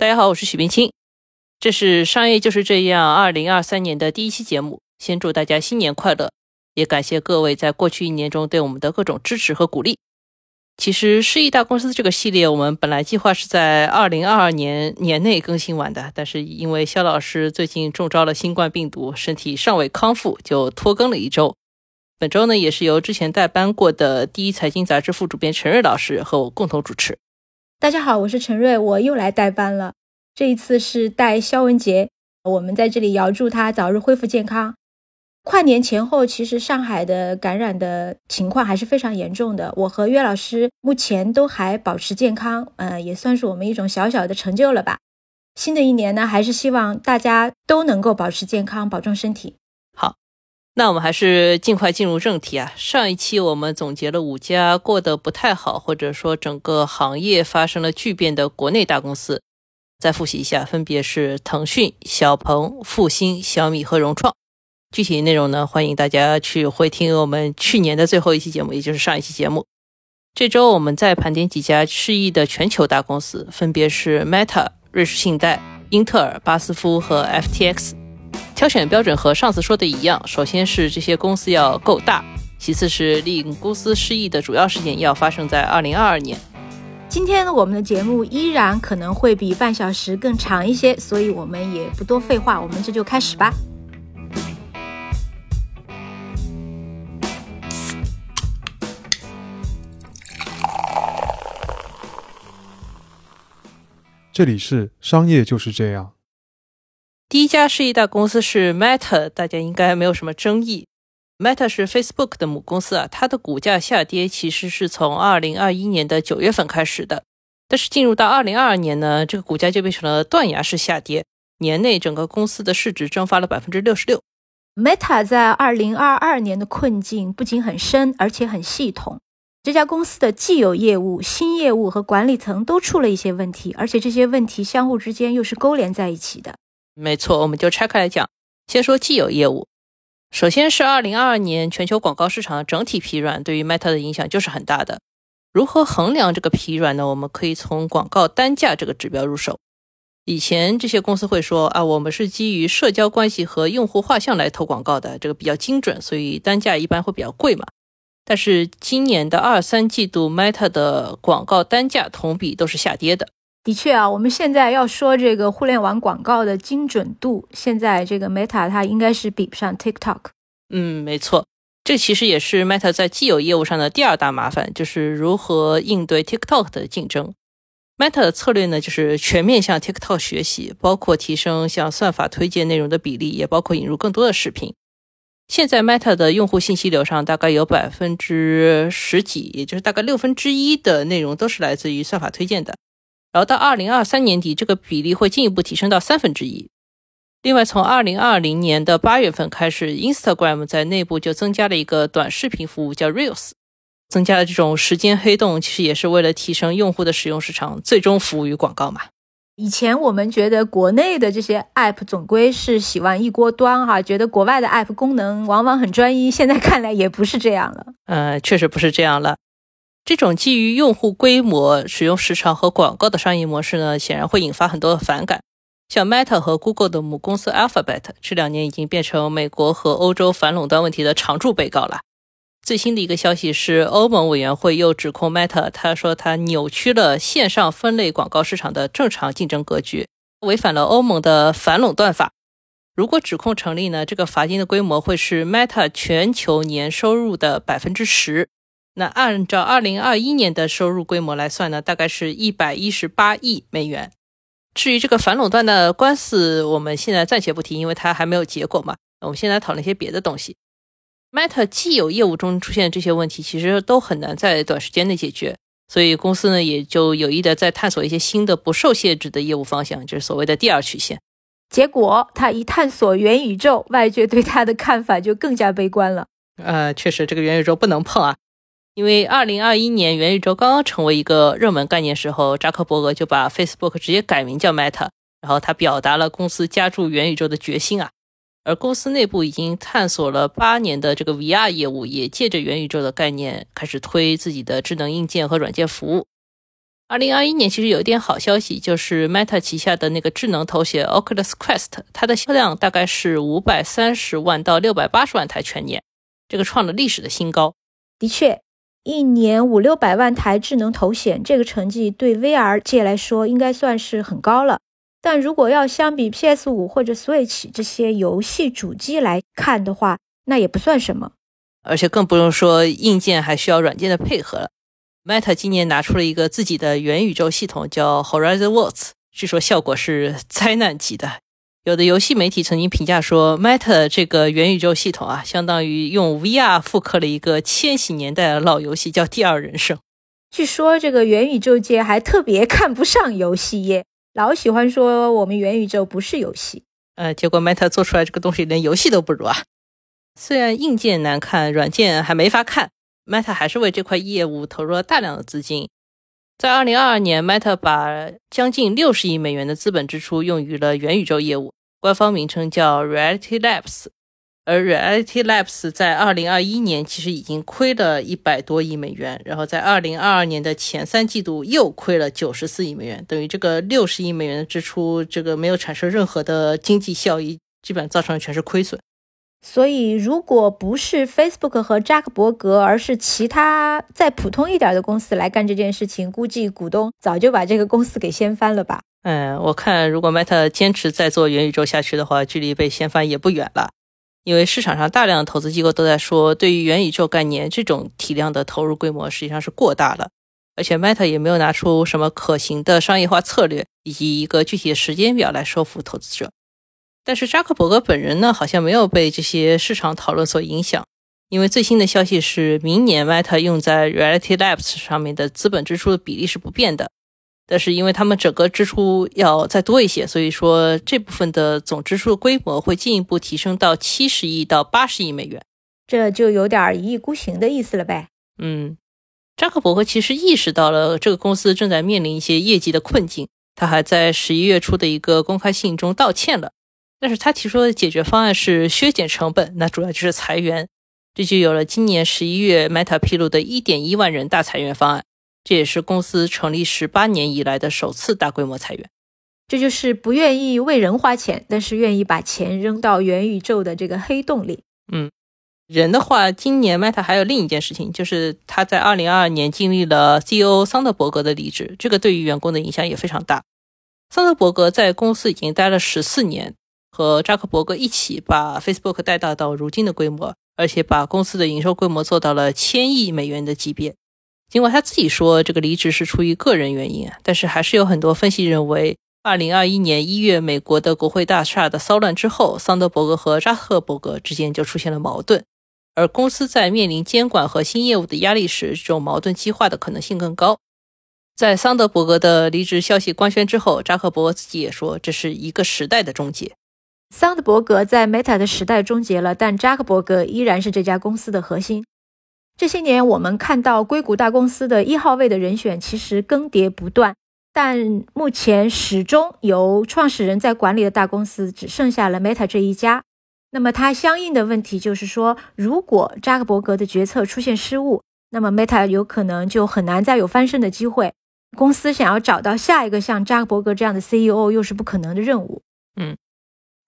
大家好，我是许冰清，这是商业就是这样二零二三年的第一期节目。先祝大家新年快乐，也感谢各位在过去一年中对我们的各种支持和鼓励。其实失意大公司这个系列，我们本来计划是在二零二二年年内更新完的，但是因为肖老师最近中招了新冠病毒，身体尚未康复，就拖更了一周。本周呢，也是由之前代班过的第一财经杂志副主编陈瑞老师和我共同主持。大家好，我是陈瑞，我又来代班了。这一次是带肖文杰，我们在这里遥祝他早日恢复健康。跨年前后，其实上海的感染的情况还是非常严重的。我和岳老师目前都还保持健康，呃，也算是我们一种小小的成就了吧。新的一年呢，还是希望大家都能够保持健康，保重身体。那我们还是尽快进入正题啊。上一期我们总结了五家过得不太好，或者说整个行业发生了巨变的国内大公司，再复习一下，分别是腾讯、小鹏、复星、小米和融创。具体内容呢？欢迎大家去回听我们去年的最后一期节目，也就是上一期节目。这周我们再盘点几家失意的全球大公司，分别是 Meta、瑞士信贷、英特尔、巴斯夫和 FTX。挑选标准和上次说的一样，首先是这些公司要够大，其次是令公司失意的主要事件要发生在二零二二年。今天呢，我们的节目依然可能会比半小时更长一些，所以我们也不多废话，我们这就开始吧。这里是商业就是这样。第一家是一大公司是 Meta，大家应该没有什么争议。Meta 是 Facebook 的母公司啊，它的股价下跌其实是从二零二一年的九月份开始的，但是进入到二零二二年呢，这个股价就变成了断崖式下跌，年内整个公司的市值蒸发了百分之六十六。Meta 在二零二二年的困境不仅很深，而且很系统。这家公司的既有业务、新业务和管理层都出了一些问题，而且这些问题相互之间又是勾连在一起的。没错，我们就拆开来讲。先说既有业务，首先是二零二二年全球广告市场整体疲软，对于 Meta 的影响就是很大的。如何衡量这个疲软呢？我们可以从广告单价这个指标入手。以前这些公司会说啊，我们是基于社交关系和用户画像来投广告的，这个比较精准，所以单价一般会比较贵嘛。但是今年的二三季度，Meta 的广告单价同比都是下跌的。的确啊，我们现在要说这个互联网广告的精准度，现在这个 Meta 它应该是比不上 TikTok。嗯，没错，这其实也是 Meta 在既有业务上的第二大麻烦，就是如何应对 TikTok 的竞争。Meta 的策略呢，就是全面向 TikTok 学习，包括提升像算法推荐内容的比例，也包括引入更多的视频。现在 Meta 的用户信息流上，大概有百分之十几，也就是大概六分之一的内容都是来自于算法推荐的。然后到二零二三年底，这个比例会进一步提升到三分之一。另外，从二零二零年的八月份开始，Instagram 在内部就增加了一个短视频服务，叫 Reels，增加了这种时间黑洞，其实也是为了提升用户的使用时长，最终服务于广告嘛。以前我们觉得国内的这些 app 总归是喜欢一锅端哈，觉得国外的 app 功能往往很专一。现在看来也不是这样了。呃，确实不是这样了。这种基于用户规模、使用时长和广告的商业模式呢，显然会引发很多的反感。像 Meta 和 Google 的母公司 Alphabet，这两年已经变成美国和欧洲反垄断问题的常驻被告了。最新的一个消息是，欧盟委员会又指控 Meta，他说他扭曲了线上分类广告市场的正常竞争格局，违反了欧盟的反垄断法。如果指控成立呢，这个罚金的规模会是 Meta 全球年收入的百分之十。那按照二零二一年的收入规模来算呢，大概是一百一十八亿美元。至于这个反垄断的官司，我们现在暂且不提，因为它还没有结果嘛。我们现在讨论一些别的东西。Meta 既有业务中出现这些问题，其实都很难在短时间内解决，所以公司呢也就有意的在探索一些新的不受限制的业务方向，就是所谓的第二曲线。结果他一探索元宇宙，外界对他的看法就更加悲观了。呃，确实这个元宇宙不能碰啊，因为二零二一年元宇宙刚刚成为一个热门概念时候，扎克伯格就把 Facebook 直接改名叫 Meta，然后他表达了公司加入元宇宙的决心啊。而公司内部已经探索了八年的这个 VR 业务，也借着元宇宙的概念开始推自己的智能硬件和软件服务。二零二一年其实有一点好消息，就是 Meta 旗下的那个智能头显 Oculus Quest，它的销量大概是五百三十万到六百八十万台全年，这个创了历史的新高。的确，一年五六百万台智能头显，这个成绩对 VR 界来说应该算是很高了。但如果要相比 PS 五或者 Switch 这些游戏主机来看的话，那也不算什么。而且更不用说硬件还需要软件的配合了。Meta 今年拿出了一个自己的元宇宙系统，叫 Horizon Worlds，据说效果是灾难级的。有的游戏媒体曾经评价说，Meta 这个元宇宙系统啊，相当于用 VR 复刻了一个千禧年代的老游戏，叫《第二人生》。据说这个元宇宙界还特别看不上游戏业，老喜欢说我们元宇宙不是游戏。呃，结果 Meta 做出来这个东西连游戏都不如啊！虽然硬件难看，软件还没法看。Meta 还是为这块业务投入了大量的资金。在2022年，Meta 把将近60亿美元的资本支出用于了元宇宙业务，官方名称叫 Reality Labs。而 Reality Labs 在2021年其实已经亏了一百多亿美元，然后在2022年的前三季度又亏了94亿美元，等于这个60亿美元的支出，这个没有产生任何的经济效益，基本上造成的全是亏损。所以，如果不是 Facebook 和扎克伯格，而是其他再普通一点的公司来干这件事情，估计股东早就把这个公司给掀翻了吧？嗯，我看如果 Meta 坚持再做元宇宙下去的话，距离被掀翻也不远了。因为市场上大量的投资机构都在说，对于元宇宙概念这种体量的投入规模实际上是过大了，而且 Meta 也没有拿出什么可行的商业化策略以及一个具体的时间表来说服投资者。但是扎克伯格本人呢，好像没有被这些市场讨论所影响，因为最新的消息是，明年 Meta 用在 Reality Labs 上面的资本支出的比例是不变的。但是因为他们整个支出要再多一些，所以说这部分的总支出的规模会进一步提升到七十亿到八十亿美元，这就有点一意孤行的意思了呗。嗯，扎克伯格其实意识到了这个公司正在面临一些业绩的困境，他还在十一月初的一个公开信中道歉了。但是他提出的解决方案是削减成本，那主要就是裁员，这就有了今年十一月 Meta 披露的一点一万人大裁员方案，这也是公司成立十八年以来的首次大规模裁员。这就是不愿意为人花钱，但是愿意把钱扔到元宇宙的这个黑洞里。嗯，人的话，今年 Meta 还有另一件事情，就是他在二零二二年经历了 CEO 桑德伯格的离职，这个对于员工的影响也非常大。桑德伯格在公司已经待了十四年。和扎克伯格一起把 Facebook 带大到如今的规模，而且把公司的营收规模做到了千亿美元的级别。尽管他自己说这个离职是出于个人原因啊，但是还是有很多分析认为，二零二一年一月美国的国会大厦的骚乱之后，桑德伯格和扎克伯格之间就出现了矛盾，而公司在面临监管和新业务的压力时，这种矛盾激化的可能性更高。在桑德伯格的离职消息官宣之后，扎克伯格自己也说，这是一个时代的终结。桑德伯格在 Meta 的时代终结了，但扎克伯格依然是这家公司的核心。这些年，我们看到硅谷大公司的一号位的人选其实更迭不断，但目前始终由创始人在管理的大公司只剩下了 Meta 这一家。那么，它相应的问题就是说，如果扎克伯格的决策出现失误，那么 Meta 有可能就很难再有翻身的机会。公司想要找到下一个像扎克伯格这样的 CEO，又是不可能的任务。嗯。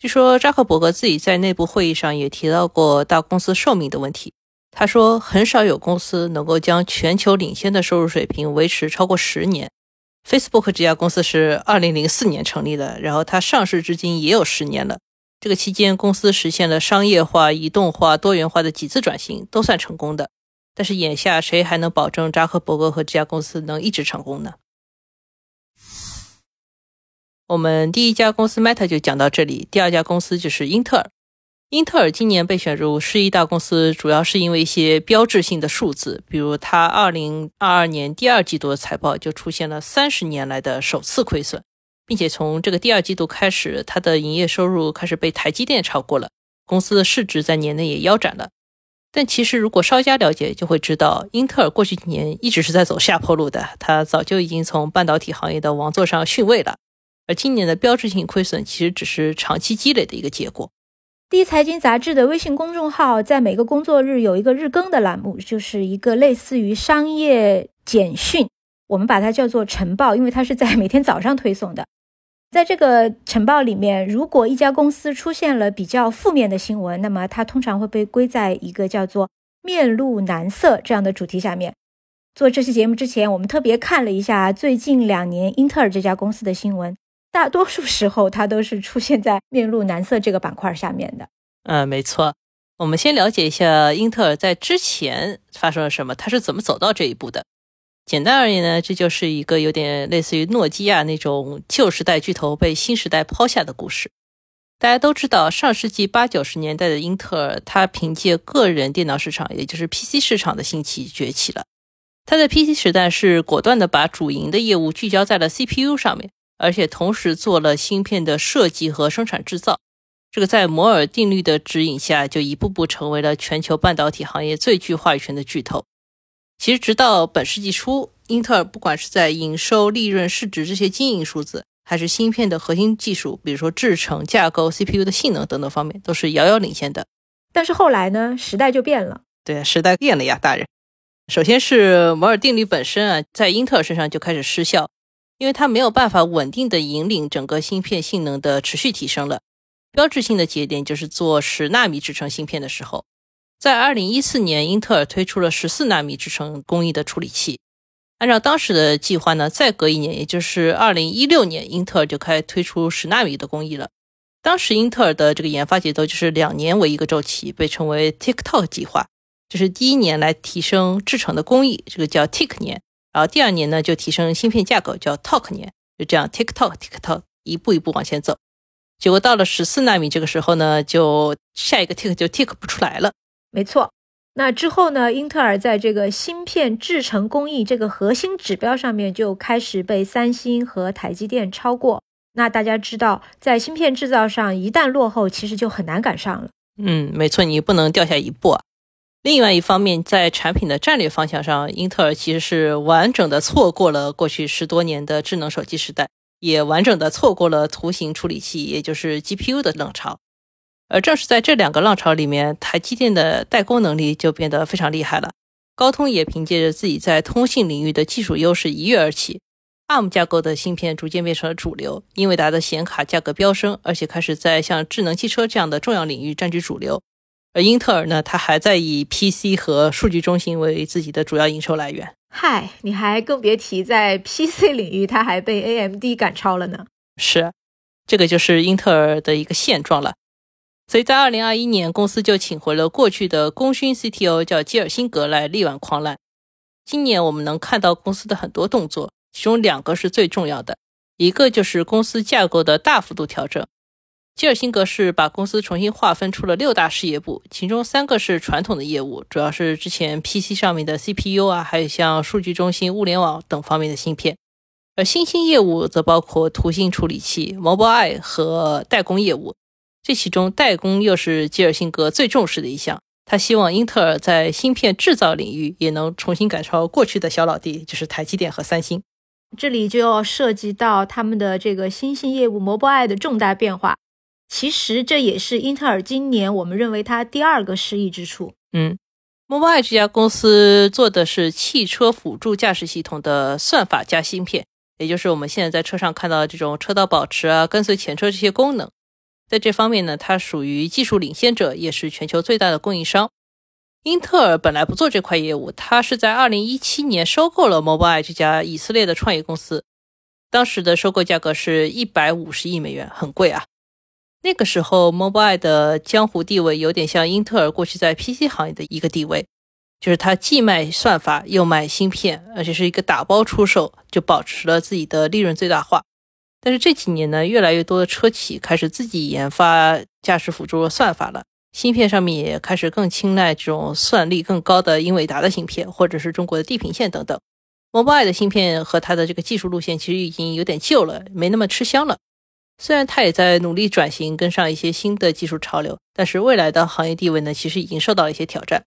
据说扎克伯格自己在内部会议上也提到过大公司寿命的问题。他说，很少有公司能够将全球领先的收入水平维持超过十年。Facebook 这家公司是二零零四年成立的，然后它上市至今也有十年了。这个期间，公司实现了商业化、移动化、多元化的几次转型，都算成功的。但是眼下，谁还能保证扎克伯格和这家公司能一直成功呢？我们第一家公司 Meta 就讲到这里，第二家公司就是英特尔。英特尔今年被选入十一大公司，主要是因为一些标志性的数字，比如它2022年第二季度的财报就出现了三十年来的首次亏损，并且从这个第二季度开始，它的营业收入开始被台积电超过了，公司的市值在年内也腰斩了。但其实如果稍加了解，就会知道英特尔过去几年一直是在走下坡路的，它早就已经从半导体行业的王座上逊位了。而今年的标志性亏损其实只是长期积累的一个结果。第一财经杂志的微信公众号在每个工作日有一个日更的栏目，就是一个类似于商业简讯。我们把它叫做晨报，因为它是在每天早上推送的。在这个晨报里面，如果一家公司出现了比较负面的新闻，那么它通常会被归在一个叫做“面露难色”这样的主题下面。做这期节目之前，我们特别看了一下最近两年英特尔这家公司的新闻，大多数时候它都是出现在“面露难色”这个板块下面的。嗯，没错。我们先了解一下英特尔在之前发生了什么，它是怎么走到这一步的。简单而言呢，这就是一个有点类似于诺基亚那种旧时代巨头被新时代抛下的故事。大家都知道，上世纪八九十年代的英特尔，它凭借个人电脑市场，也就是 PC 市场的兴起崛起了。它在 PC 时代是果断的把主营的业务聚焦在了 CPU 上面，而且同时做了芯片的设计和生产制造。这个在摩尔定律的指引下，就一步步成为了全球半导体行业最具话语权的巨头。其实，直到本世纪初，英特尔不管是在营收、利润、市值这些经营数字，还是芯片的核心技术，比如说制程、架构、CPU 的性能等等方面，都是遥遥领先的。但是后来呢，时代就变了。对，时代变了呀，大人。首先是摩尔定律本身啊，在英特尔身上就开始失效，因为它没有办法稳定的引领整个芯片性能的持续提升了。标志性的节点就是做十纳米制程芯片的时候。在二零一四年，英特尔推出了十四纳米制程工艺的处理器。按照当时的计划呢，再隔一年，也就是二零一六年，英特尔就开推出十纳米的工艺了。当时英特尔的这个研发节奏就是两年为一个周期，被称为 TikTok 计划。就是第一年来提升制程的工艺，这个叫 Tick 年，然后第二年呢就提升芯片架构，叫 Talk 年，就这样 Tick-Tock Tick-Tock 一步一步往前走。结果到了十四纳米这个时候呢，就下一个 Tick 就 Tick 不出来了。没错，那之后呢？英特尔在这个芯片制程工艺这个核心指标上面就开始被三星和台积电超过。那大家知道，在芯片制造上一旦落后，其实就很难赶上了。嗯，没错，你不能掉下一步。另外一方面，在产品的战略方向上，英特尔其实是完整的错过了过去十多年的智能手机时代，也完整的错过了图形处理器，也就是 GPU 的浪潮。而正是在这两个浪潮里面，台积电的代工能力就变得非常厉害了。高通也凭借着自己在通信领域的技术优势一跃而起，ARM 架构的芯片逐渐变成了主流。英伟达的显卡价格飙升，而且开始在像智能汽车这样的重要领域占据主流。而英特尔呢，它还在以 PC 和数据中心为自己的主要营收来源。嗨，你还更别提在 PC 领域，它还被 AMD 赶超了呢。是，这个就是英特尔的一个现状了。所以在二零二一年，公司就请回了过去的功勋 CTO，叫基尔辛格来力挽狂澜。今年我们能看到公司的很多动作，其中两个是最重要的，一个就是公司架构的大幅度调整。基尔辛格是把公司重新划分出了六大事业部，其中三个是传统的业务，主要是之前 PC 上面的 CPU 啊，还有像数据中心、物联网等方面的芯片。而新兴业务则包括图形处理器、Mobileye 和代工业务。这其中，代工又是基尔辛格最重视的一项。他希望英特尔在芯片制造领域也能重新赶超过去的小老弟，就是台积电和三星。这里就要涉及到他们的这个新兴业务 Mobileye 的重大变化。其实这也是英特尔今年我们认为它第二个失意之处。嗯，Mobileye 这家公司做的是汽车辅助驾驶系统的算法加芯片，也就是我们现在在车上看到的这种车道保持啊、跟随前车这些功能。在这方面呢，它属于技术领先者，也是全球最大的供应商。英特尔本来不做这块业务，它是在2017年收购了 Mobileye 这家以色列的创业公司。当时的收购价格是一百五十亿美元，很贵啊。那个时候，Mobileye 的江湖地位有点像英特尔过去在 PC 行业的一个地位，就是它既卖算法又卖芯片，而且是一个打包出售，就保持了自己的利润最大化。但是这几年呢，越来越多的车企开始自己研发驾驶辅助算法了，芯片上面也开始更青睐这种算力更高的英伟达的芯片，或者是中国的地平线等等。Mobileye 的芯片和它的这个技术路线其实已经有点旧了，没那么吃香了。虽然它也在努力转型，跟上一些新的技术潮流，但是未来的行业地位呢，其实已经受到了一些挑战。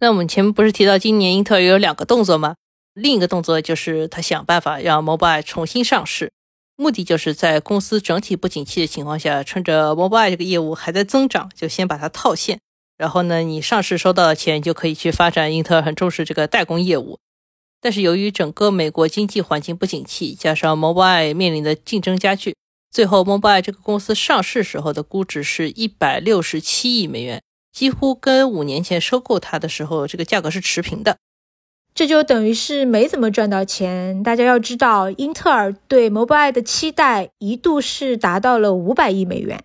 那我们前面不是提到今年英特尔有两个动作吗？另一个动作就是他想办法让 Mobile 重新上市。目的就是在公司整体不景气的情况下，趁着 Mobile 这个业务还在增长，就先把它套现。然后呢，你上市收到的钱就可以去发展英特尔很重视这个代工业务。但是由于整个美国经济环境不景气，加上 Mobile 面临的竞争加剧，最后 Mobileye 这个公司上市时候的估值是一百六十七亿美元，几乎跟五年前收购它的时候这个价格是持平的。这就等于是没怎么赚到钱。大家要知道，英特尔对 Mobileye 的期待一度是达到了五百亿美元。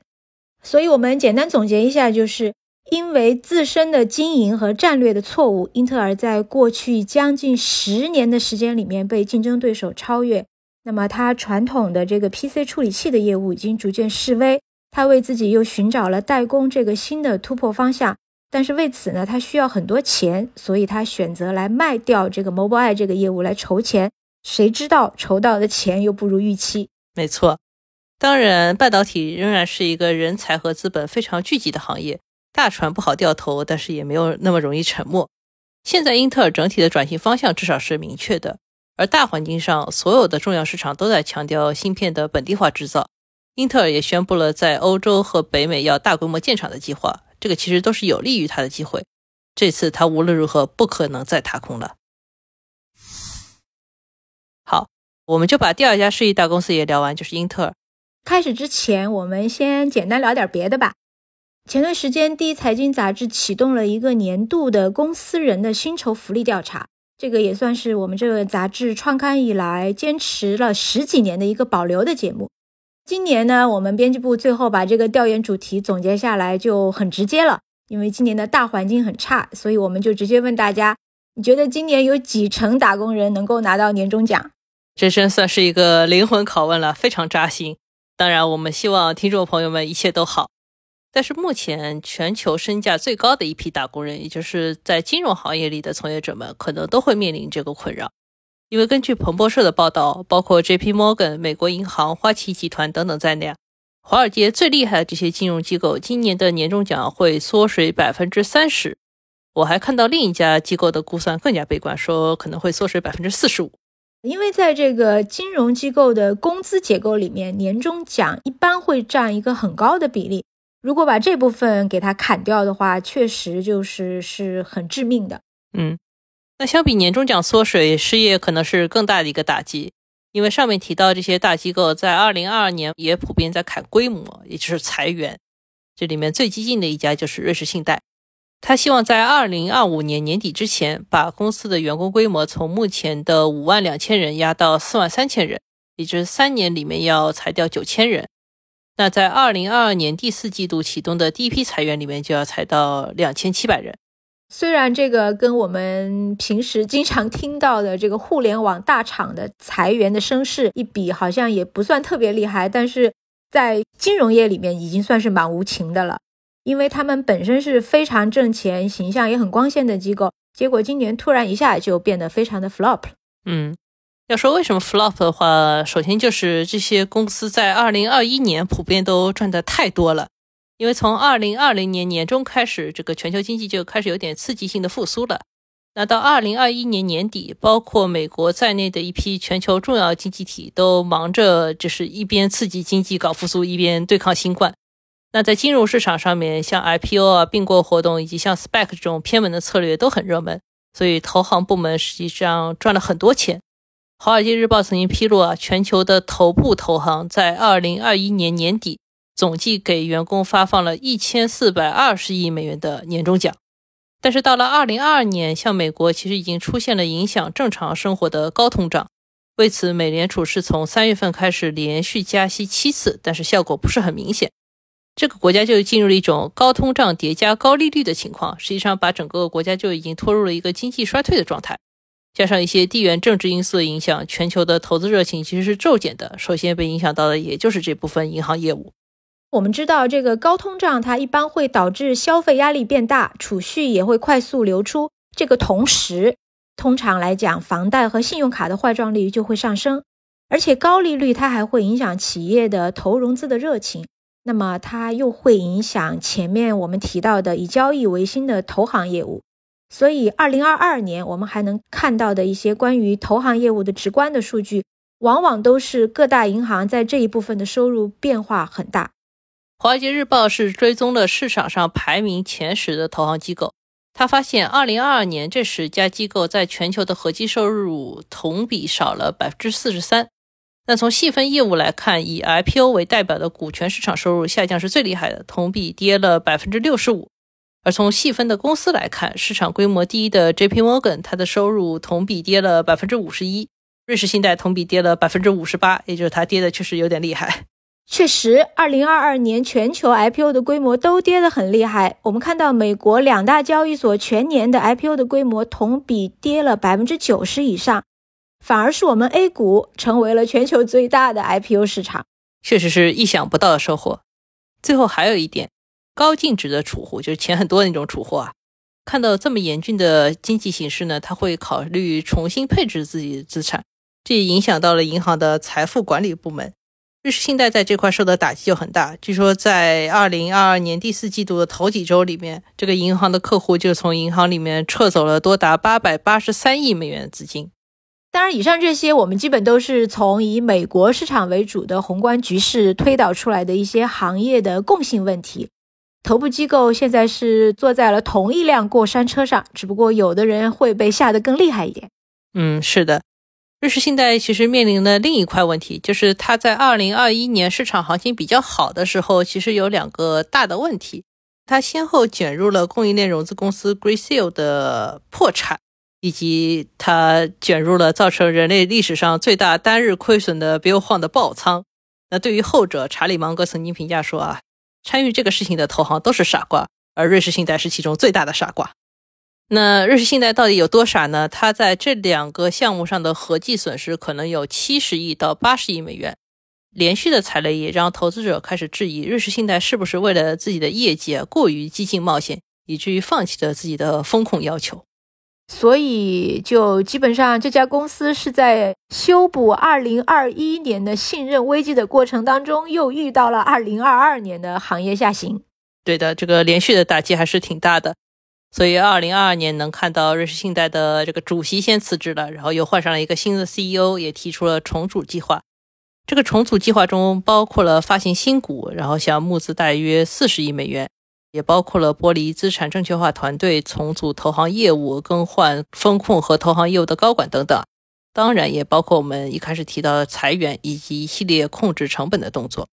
所以，我们简单总结一下，就是因为自身的经营和战略的错误，英特尔在过去将近十年的时间里面被竞争对手超越。那么，它传统的这个 PC 处理器的业务已经逐渐式微，它为自己又寻找了代工这个新的突破方向。但是为此呢，他需要很多钱，所以他选择来卖掉这个 Mobileye 这个业务来筹钱。谁知道筹到的钱又不如预期？没错，当然，半导体仍然是一个人才和资本非常聚集的行业，大船不好掉头，但是也没有那么容易沉没。现在英特尔整体的转型方向至少是明确的，而大环境上，所有的重要市场都在强调芯片的本地化制造。英特尔也宣布了在欧洲和北美要大规模建厂的计划。这个其实都是有利于他的机会。这次他无论如何不可能再踏空了。好，我们就把第二家世纪大公司也聊完，就是英特尔。开始之前，我们先简单聊点别的吧。前段时间，第一财经杂志启动了一个年度的公司人的薪酬福利调查，这个也算是我们这个杂志创刊以来坚持了十几年的一个保留的节目。今年呢，我们编辑部最后把这个调研主题总结下来，就很直接了。因为今年的大环境很差，所以我们就直接问大家：你觉得今年有几成打工人能够拿到年终奖？这真算是一个灵魂拷问了，非常扎心。当然，我们希望听众朋友们一切都好。但是目前全球身价最高的一批打工人，也就是在金融行业里的从业者们，可能都会面临这个困扰。因为根据彭博社的报道，包括 J.P. Morgan、美国银行、花旗集团等等在内，华尔街最厉害的这些金融机构今年的年终奖会缩水百分之三十。我还看到另一家机构的估算更加悲观，说可能会缩水百分之四十五。因为在这个金融机构的工资结构里面，年终奖一般会占一个很高的比例。如果把这部分给它砍掉的话，确实就是是很致命的。嗯。那相比年终奖缩水，失业可能是更大的一个打击，因为上面提到这些大机构在二零二二年也普遍在砍规模，也就是裁员。这里面最激进的一家就是瑞士信贷，他希望在二零二五年年底之前把公司的员工规模从目前的五万两千人压到四万三千人，也就是三年里面要裁掉九千人。那在二零二二年第四季度启动的第一批裁员里面就要裁到两千七百人。虽然这个跟我们平时经常听到的这个互联网大厂的裁员的声势一比，好像也不算特别厉害，但是在金融业里面已经算是蛮无情的了，因为他们本身是非常挣钱、形象也很光鲜的机构，结果今年突然一下就变得非常的 flop。嗯，要说为什么 flop 的话，首先就是这些公司在二零二一年普遍都赚的太多了。因为从二零二零年年中开始，这个全球经济就开始有点刺激性的复苏了。那到二零二一年年底，包括美国在内的一批全球重要经济体都忙着就是一边刺激经济搞复苏，一边对抗新冠。那在金融市场上面，像 IPO 啊、并购活动以及像 SPAC 这种偏门的策略都很热门，所以投行部门实际上赚了很多钱。《华尔街日报》曾经披露啊，全球的头部投行在二零二一年年底。总计给员工发放了一千四百二十亿美元的年终奖，但是到了二零二二年，像美国其实已经出现了影响正常生活的高通胀。为此，美联储是从三月份开始连续加息七次，但是效果不是很明显。这个国家就进入了一种高通胀叠加高利率的情况，实际上把整个国家就已经拖入了一个经济衰退的状态。加上一些地缘政治因素的影响，全球的投资热情其实是骤减的。首先被影响到的也就是这部分银行业务。我们知道，这个高通胀它一般会导致消费压力变大，储蓄也会快速流出。这个同时，通常来讲，房贷和信用卡的坏账率就会上升，而且高利率它还会影响企业的投融资的热情。那么，它又会影响前面我们提到的以交易为新的投行业务。所以，二零二二年我们还能看到的一些关于投行业务的直观的数据，往往都是各大银行在这一部分的收入变化很大。华尔街日报是追踪了市场上排名前十的投行机构，他发现，二零二二年这十家机构在全球的合计收入同比少了百分之四十三。那从细分业务来看，以 IPO 为代表的股权市场收入下降是最厉害的，同比跌了百分之六十五。而从细分的公司来看，市场规模第一的 JP Morgan，它的收入同比跌了百分之五十一；瑞士信贷同比跌了百分之五十八，也就是它跌的确实有点厉害。确实，二零二二年全球 IPO 的规模都跌得很厉害。我们看到美国两大交易所全年的 IPO 的规模同比跌了百分之九十以上，反而是我们 A 股成为了全球最大的 IPO 市场，确实是意想不到的收获。最后还有一点。高净值的储户就是钱很多的那种储户啊，看到这么严峻的经济形势呢，他会考虑重新配置自己的资产，这也影响到了银行的财富管理部门。瑞士信贷在这块受的打击就很大。据说在二零二二年第四季度的头几周里面，这个银行的客户就从银行里面撤走了多达八百八十三亿美元的资金。当然，以上这些我们基本都是从以美国市场为主的宏观局势推导出来的一些行业的共性问题。头部机构现在是坐在了同一辆过山车上，只不过有的人会被吓得更厉害一点。嗯，是的，瑞士信贷其实面临的另一块问题，就是它在二零二一年市场行情比较好的时候，其实有两个大的问题，它先后卷入了供应链融资公司 Greysale 的破产，以及它卷入了造成人类历史上最大单日亏损的 Bill Huang 的爆仓。那对于后者，查理芒格曾经评价说啊。参与这个事情的投行都是傻瓜，而瑞士信贷是其中最大的傻瓜。那瑞士信贷到底有多傻呢？它在这两个项目上的合计损失可能有七十亿到八十亿美元。连续的踩雷也让投资者开始质疑瑞士信贷是不是为了自己的业绩过于激进冒险，以至于放弃了自己的风控要求。所以，就基本上这家公司是在修补2021年的信任危机的过程当中，又遇到了2022年的行业下行。对的，这个连续的打击还是挺大的。所以，2022年能看到瑞士信贷的这个主席先辞职了，然后又换上了一个新的 CEO，也提出了重组计划。这个重组计划中包括了发行新股，然后想募资大约40亿美元。也包括了剥离资产证券化团队、重组投行业务、更换风控和投行业务的高管等等。当然，也包括我们一开始提到的裁员以及一系列控制成本的动作。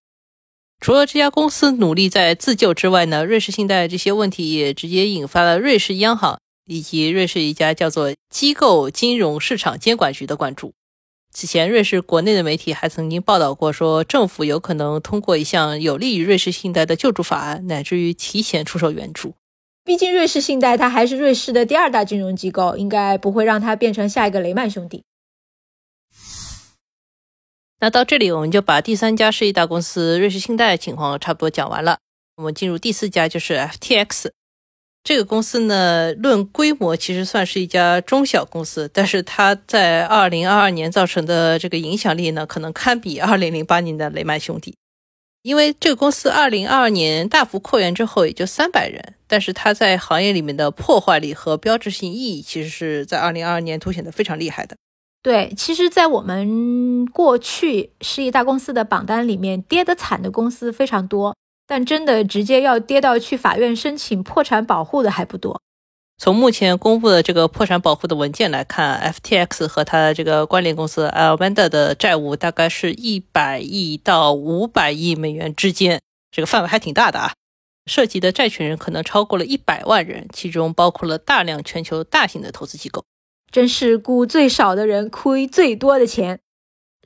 除了这家公司努力在自救之外呢，瑞士信贷这些问题也直接引发了瑞士央行以及瑞士一家叫做机构金融市场监管局的关注。此前，瑞士国内的媒体还曾经报道过，说政府有可能通过一项有利于瑞士信贷的救助法案，乃至于提前出手援助。毕竟，瑞士信贷它还是瑞士的第二大金融机构，应该不会让它变成下一个雷曼兄弟。那到这里，我们就把第三家世纪大公司瑞士信贷的情况差不多讲完了。我们进入第四家，就是 FTX。这个公司呢，论规模其实算是一家中小公司，但是它在二零二二年造成的这个影响力呢，可能堪比二零零八年的雷曼兄弟。因为这个公司二零二二年大幅扩员之后也就三百人，但是它在行业里面的破坏力和标志性意义，其实是在二零二二年凸显的非常厉害的。对，其实，在我们过去十亿大公司的榜单里面，跌得惨的公司非常多。但真的直接要跌到去法院申请破产保护的还不多。从目前公布的这个破产保护的文件来看，FTX 和它这个关联公司 Alameda 的债务大概是一百亿到五百亿美元之间，这个范围还挺大的啊。涉及的债权人可能超过了一百万人，其中包括了大量全球大型的投资机构。真是雇最少的人亏最多的钱。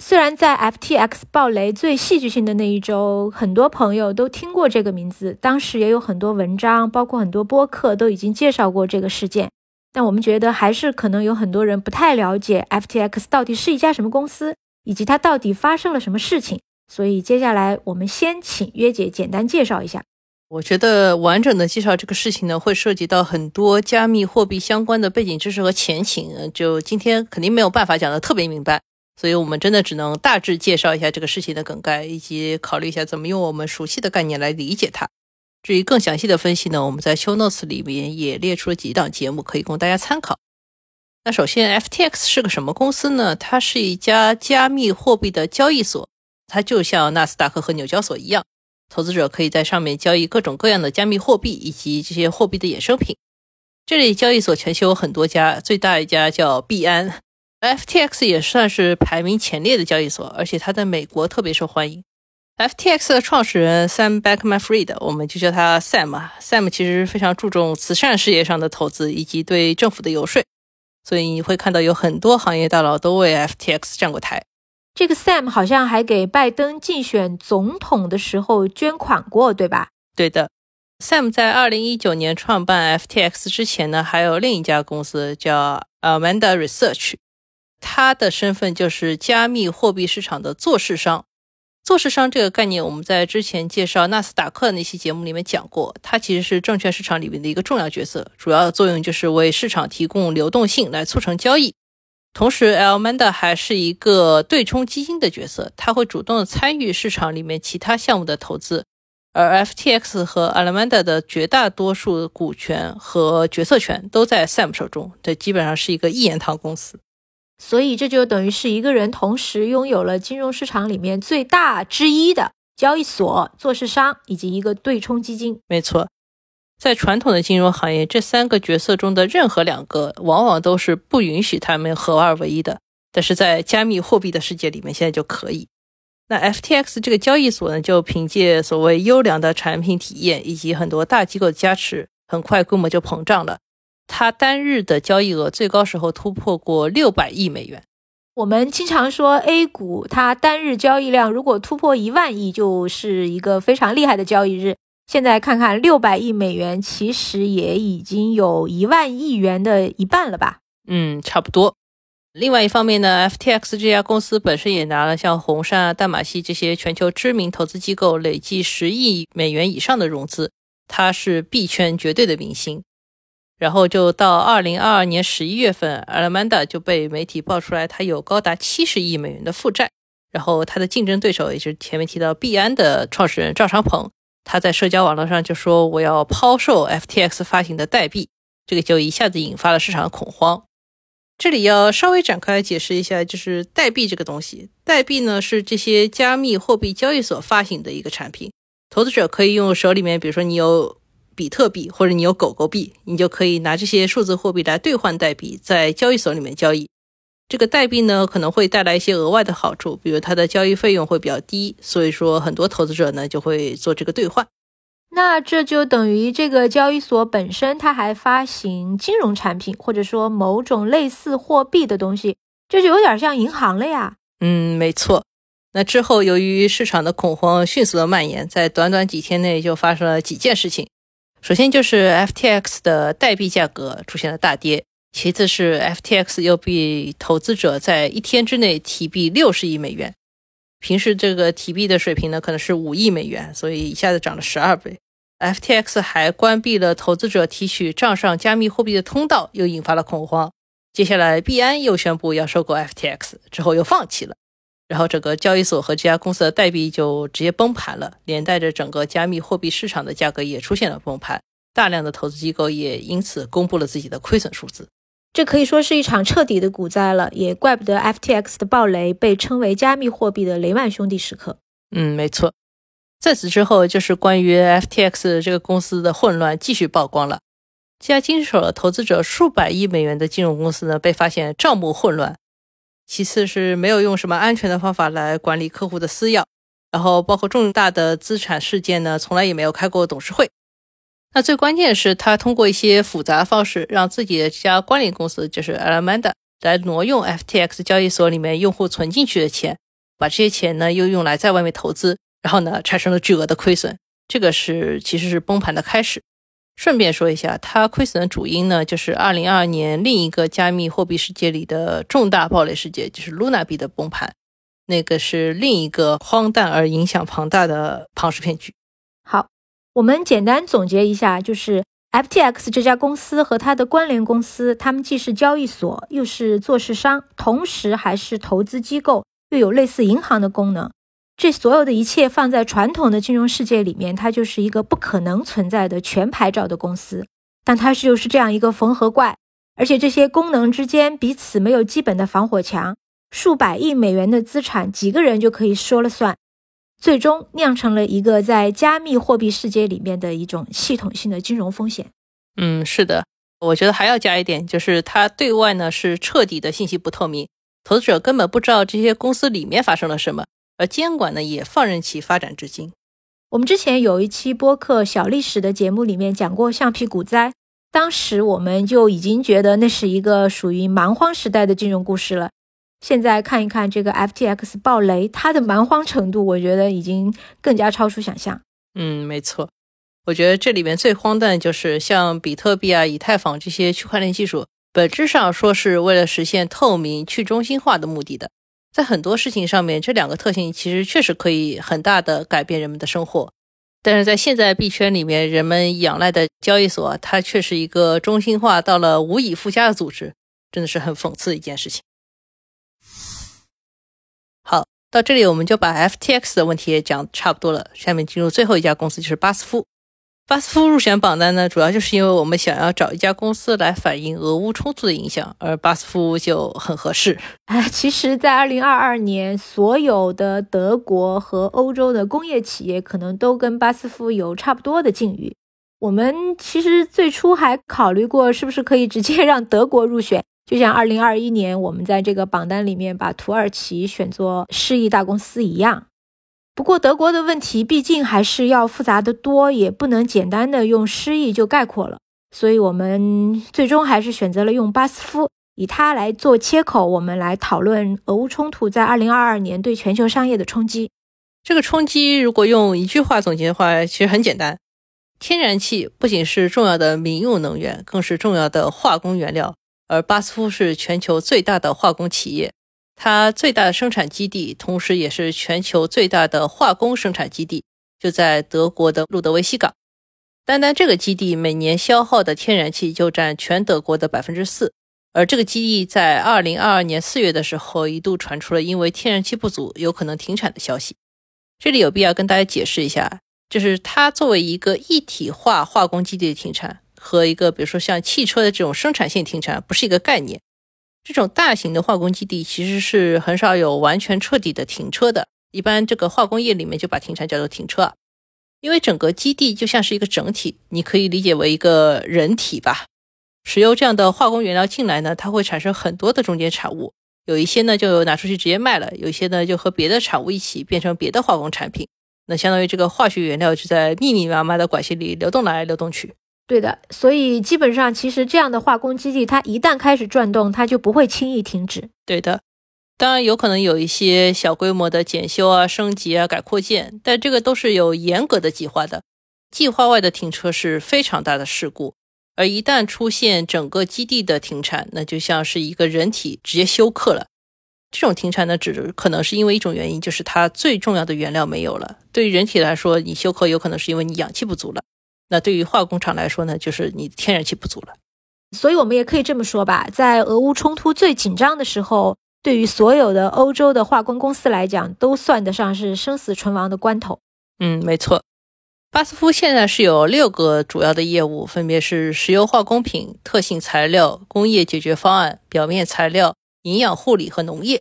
虽然在 FTX 暴雷最戏剧性的那一周，很多朋友都听过这个名字，当时也有很多文章，包括很多播客都已经介绍过这个事件。但我们觉得还是可能有很多人不太了解 FTX 到底是一家什么公司，以及它到底发生了什么事情。所以接下来我们先请约姐简单介绍一下。我觉得完整的介绍这个事情呢，会涉及到很多加密货币相关的背景知识和前情，就今天肯定没有办法讲的特别明白。所以我们真的只能大致介绍一下这个事情的梗概，以及考虑一下怎么用我们熟悉的概念来理解它。至于更详细的分析呢，我们在 Show Notes 里面也列出了几档节目，可以供大家参考。那首先，FTX 是个什么公司呢？它是一家加密货币的交易所，它就像纳斯达克和纽交所一样，投资者可以在上面交易各种各样的加密货币以及这些货币的衍生品。这里交易所全球有很多家，最大一家叫币安，FTX 也算是排名前列的交易所，而且它在美国特别受欢迎。FTX 的创始人 Sam Bankman-Fried，我们就叫他 Sam 啊。Sam 其实非常注重慈善事业上的投资以及对政府的游说，所以你会看到有很多行业大佬都为 FTX 站过台。这个 Sam 好像还给拜登竞选总统的时候捐款过，对吧？对的。Sam 在二零一九年创办 FTX 之前呢，还有另一家公司叫 Amanda Research，他的身份就是加密货币市场的做市商。做市商这个概念，我们在之前介绍纳斯达克那期节目里面讲过，它其实是证券市场里面的一个重要角色，主要作用就是为市场提供流动性来促成交易。同时，Amanda 还是一个对冲基金的角色，他会主动的参与市场里面其他项目的投资。而 FTX 和 Alameda 的绝大多数股权和决策权都在 Sam 手中，这基本上是一个一言堂公司。所以这就等于是一个人同时拥有了金融市场里面最大之一的交易所、做市商以及一个对冲基金。没错，在传统的金融行业，这三个角色中的任何两个，往往都是不允许他们合二为一的。但是在加密货币的世界里面，现在就可以。那 FTX 这个交易所呢，就凭借所谓优良的产品体验以及很多大机构的加持，很快规模就膨胀了。它单日的交易额最高时候突破过六百亿美元。我们经常说 A 股它单日交易量如果突破一万亿，就是一个非常厉害的交易日。现在看看六百亿美元，其实也已经有一万亿元的一半了吧？嗯，差不多。另外一方面呢，FTX 这家公司本身也拿了像红杉啊、淡马锡这些全球知名投资机构累计十亿美元以上的融资，它是币圈绝对的明星。然后就到二零二二年十一月份，Alameda 就被媒体爆出来，他有高达七十亿美元的负债。然后他的竞争对手也就是前面提到币安的创始人赵长鹏，他在社交网络上就说我要抛售 FTX 发行的代币，这个就一下子引发了市场的恐慌。这里要稍微展开来解释一下，就是代币这个东西。代币呢是这些加密货币交易所发行的一个产品，投资者可以用手里面，比如说你有比特币或者你有狗狗币，你就可以拿这些数字货币来兑换代币，在交易所里面交易。这个代币呢可能会带来一些额外的好处，比如它的交易费用会比较低，所以说很多投资者呢就会做这个兑换。那这就等于这个交易所本身，它还发行金融产品，或者说某种类似货币的东西，这就有点像银行了呀。嗯，没错。那之后，由于市场的恐慌迅速的蔓延，在短短几天内就发生了几件事情。首先就是 FTX 的代币价格出现了大跌，其次是 FTX 又被投资者在一天之内提币六十亿美元。平时这个提币的水平呢，可能是五亿美元，所以一下子涨了十二倍。FTX 还关闭了投资者提取账上加密货币的通道，又引发了恐慌。接下来，币安又宣布要收购 FTX，之后又放弃了。然后，整个交易所和这家公司的代币就直接崩盘了，连带着整个加密货币市场的价格也出现了崩盘。大量的投资机构也因此公布了自己的亏损数字。这可以说是一场彻底的股灾了，也怪不得 FTX 的暴雷被称为加密货币的雷曼兄弟时刻。嗯，没错。在此之后，就是关于 FTX 这个公司的混乱继续曝光了。这家经手了投资者数百亿美元的金融公司呢，被发现账目混乱。其次是没有用什么安全的方法来管理客户的私钥，然后包括重大的资产事件呢，从来也没有开过董事会。那最关键是，他通过一些复杂的方式，让自己的这家关联公司就是 Alameda 来挪用 FTX 交易所里面用户存进去的钱，把这些钱呢又用来在外面投资。然后呢，产生了巨额的亏损，这个是其实是崩盘的开始。顺便说一下，它亏损的主因呢，就是二零二二年另一个加密货币世界里的重大暴雷事件，就是 Luna 币的崩盘，那个是另一个荒诞而影响庞大的庞氏骗局。好，我们简单总结一下，就是 FTX 这家公司和它的关联公司，他们既是交易所，又是做市商，同时还是投资机构，又有类似银行的功能。这所有的一切放在传统的金融世界里面，它就是一个不可能存在的全牌照的公司。但它是又是这样一个缝合怪，而且这些功能之间彼此没有基本的防火墙。数百亿美元的资产，几个人就可以说了算，最终酿成了一个在加密货币世界里面的一种系统性的金融风险。嗯，是的，我觉得还要加一点，就是它对外呢是彻底的信息不透明，投资者根本不知道这些公司里面发生了什么，而监管呢也放任其发展至今。我们之前有一期播客小历史的节目里面讲过橡皮股灾，当时我们就已经觉得那是一个属于蛮荒时代的金融故事了。现在看一看这个 FTX 暴雷，它的蛮荒程度，我觉得已经更加超出想象。嗯，没错。我觉得这里面最荒诞就是像比特币啊、以太坊这些区块链技术，本质上说是为了实现透明、去中心化的目的的。在很多事情上面，这两个特性其实确实可以很大的改变人们的生活。但是在现在币圈里面，人们仰赖的交易所，它却是一个中心化到了无以复加的组织，真的是很讽刺的一件事情。好，到这里我们就把 FTX 的问题也讲差不多了。下面进入最后一家公司，就是巴斯夫。巴斯夫入选榜单呢，主要就是因为我们想要找一家公司来反映俄乌冲突的影响，而巴斯夫就很合适。哎，其实，在二零二二年，所有的德国和欧洲的工业企业可能都跟巴斯夫有差不多的境遇。我们其实最初还考虑过，是不是可以直接让德国入选，就像二零二一年我们在这个榜单里面把土耳其选作世亿大公司一样。不过德国的问题毕竟还是要复杂的多，也不能简单的用失意就概括了，所以我们最终还是选择了用巴斯夫，以它来做切口，我们来讨论俄乌冲突在二零二二年对全球商业的冲击。这个冲击如果用一句话总结的话，其实很简单：天然气不仅是重要的民用能源，更是重要的化工原料，而巴斯夫是全球最大的化工企业。它最大的生产基地，同时也是全球最大的化工生产基地，就在德国的路德维希港。单单这个基地每年消耗的天然气就占全德国的百分之四。而这个基地在二零二二年四月的时候，一度传出了因为天然气不足有可能停产的消息。这里有必要跟大家解释一下，就是它作为一个一体化化工基地的停产，和一个比如说像汽车的这种生产线停产，不是一个概念。这种大型的化工基地其实是很少有完全彻底的停车的，一般这个化工业里面就把停产叫做停车，因为整个基地就像是一个整体，你可以理解为一个人体吧。石油这样的化工原料进来呢，它会产生很多的中间产物，有一些呢就拿出去直接卖了，有一些呢就和别的产物一起变成别的化工产品，那相当于这个化学原料就在密密麻麻的管线里流动来流动去。对的，所以基本上，其实这样的化工基地，它一旦开始转动，它就不会轻易停止。对的，当然有可能有一些小规模的检修啊、升级啊、改扩建，但这个都是有严格的计划的。计划外的停车是非常大的事故，而一旦出现整个基地的停产，那就像是一个人体直接休克了。这种停产呢，只可能是因为一种原因，就是它最重要的原料没有了。对于人体来说，你休克有可能是因为你氧气不足了。那对于化工厂来说呢，就是你天然气不足了。所以我们也可以这么说吧，在俄乌冲突最紧张的时候，对于所有的欧洲的化工公司来讲，都算得上是生死存亡的关头。嗯，没错。巴斯夫现在是有六个主要的业务，分别是石油化工品、特性材料、工业解决方案、表面材料、营养护理和农业。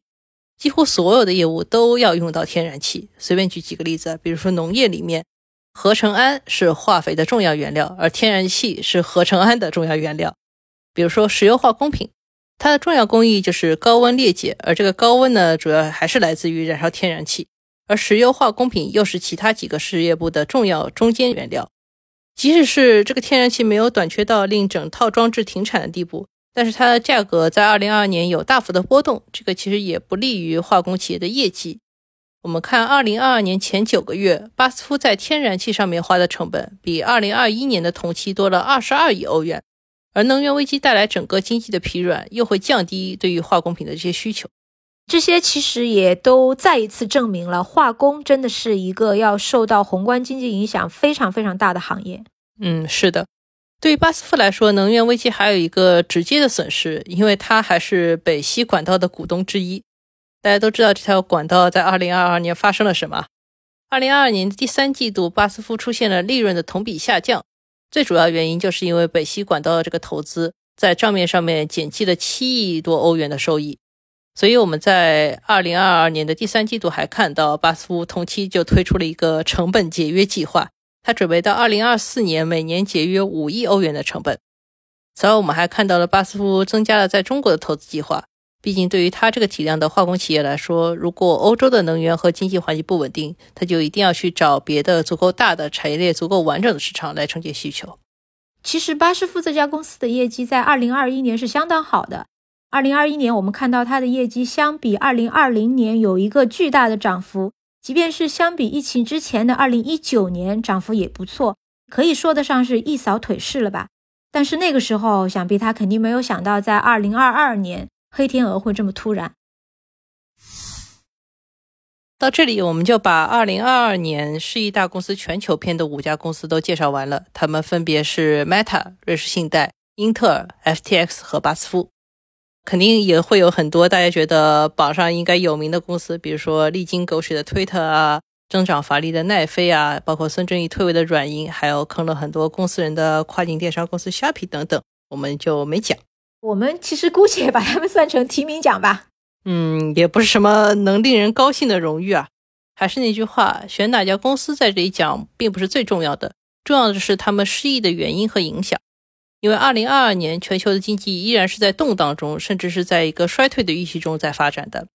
几乎所有的业务都要用到天然气。随便举几个例子，比如说农业里面。合成氨是化肥的重要原料，而天然气是合成氨的重要原料。比如说石油化工品，它的重要工艺就是高温裂解，而这个高温呢，主要还是来自于燃烧天然气。而石油化工品又是其他几个事业部的重要中间原料。即使是这个天然气没有短缺到令整套装置停产的地步，但是它的价格在二零二二年有大幅的波动，这个其实也不利于化工企业的业绩。我们看，二零二二年前九个月，巴斯夫在天然气上面花的成本比二零二一年的同期多了二十二亿欧元。而能源危机带来整个经济的疲软，又会降低对于化工品的这些需求。这些其实也都再一次证明了，化工真的是一个要受到宏观经济影响非常非常大的行业。嗯，是的。对于巴斯夫来说，能源危机还有一个直接的损失，因为它还是北溪管道的股东之一。大家都知道这条管道在二零二二年发生了什么？二零二二年的第三季度，巴斯夫出现了利润的同比下降，最主要原因就是因为北溪管道的这个投资在账面上面减记了七亿多欧元的收益。所以我们在二零二二年的第三季度还看到，巴斯夫同期就推出了一个成本节约计划，他准备到二零二四年每年节约五亿欧元的成本。此外，我们还看到了巴斯夫增加了在中国的投资计划。毕竟，对于它这个体量的化工企业来说，如果欧洲的能源和经济环境不稳定，它就一定要去找别的足够大的产业链、足够完整的市场来承接需求。其实，巴斯夫这家公司的业绩在二零二一年是相当好的。二零二一年，我们看到它的业绩相比二零二零年有一个巨大的涨幅，即便是相比疫情之前的二零一九年，涨幅也不错，可以说得上是一扫颓势了吧。但是那个时候，想必他肯定没有想到，在二零二二年。黑天鹅会这么突然？到这里，我们就把2022年世亿大公司全球篇的五家公司都介绍完了。他们分别是 Meta、瑞士信贷、英特尔、FTX 和巴斯夫。肯定也会有很多大家觉得榜上应该有名的公司，比如说历经狗血的 Twitter 啊，增长乏力的奈飞啊，包括孙正义退位的软银，还有坑了很多公司人的跨境电商公司 Shopee 等等，我们就没讲。我们其实姑且把他们算成提名奖吧。嗯，也不是什么能令人高兴的荣誉啊。还是那句话，选哪家公司在这里讲并不是最重要的，重要的是他们失意的原因和影响。因为二零二二年全球的经济依然是在动荡中，甚至是在一个衰退的预期中在发展的。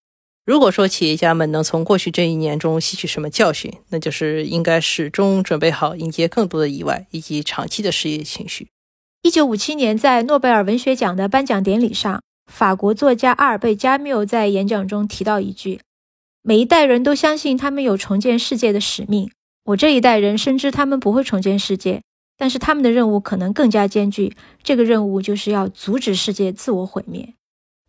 如果说企业家们能从过去这一年中吸取什么教训，那就是应该始终准备好迎接更多的意外以及长期的失业情绪。一九五七年，在诺贝尔文学奖的颁奖典礼上，法国作家阿尔贝·加缪在演讲中提到一句：“每一代人都相信他们有重建世界的使命。我这一代人深知他们不会重建世界，但是他们的任务可能更加艰巨。这个任务就是要阻止世界自我毁灭。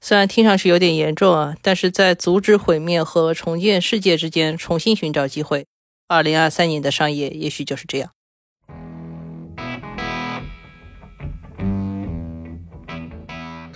虽然听上去有点严重啊，但是在阻止毁灭和重建世界之间重新寻找机会。二零二三年的商业也许就是这样。”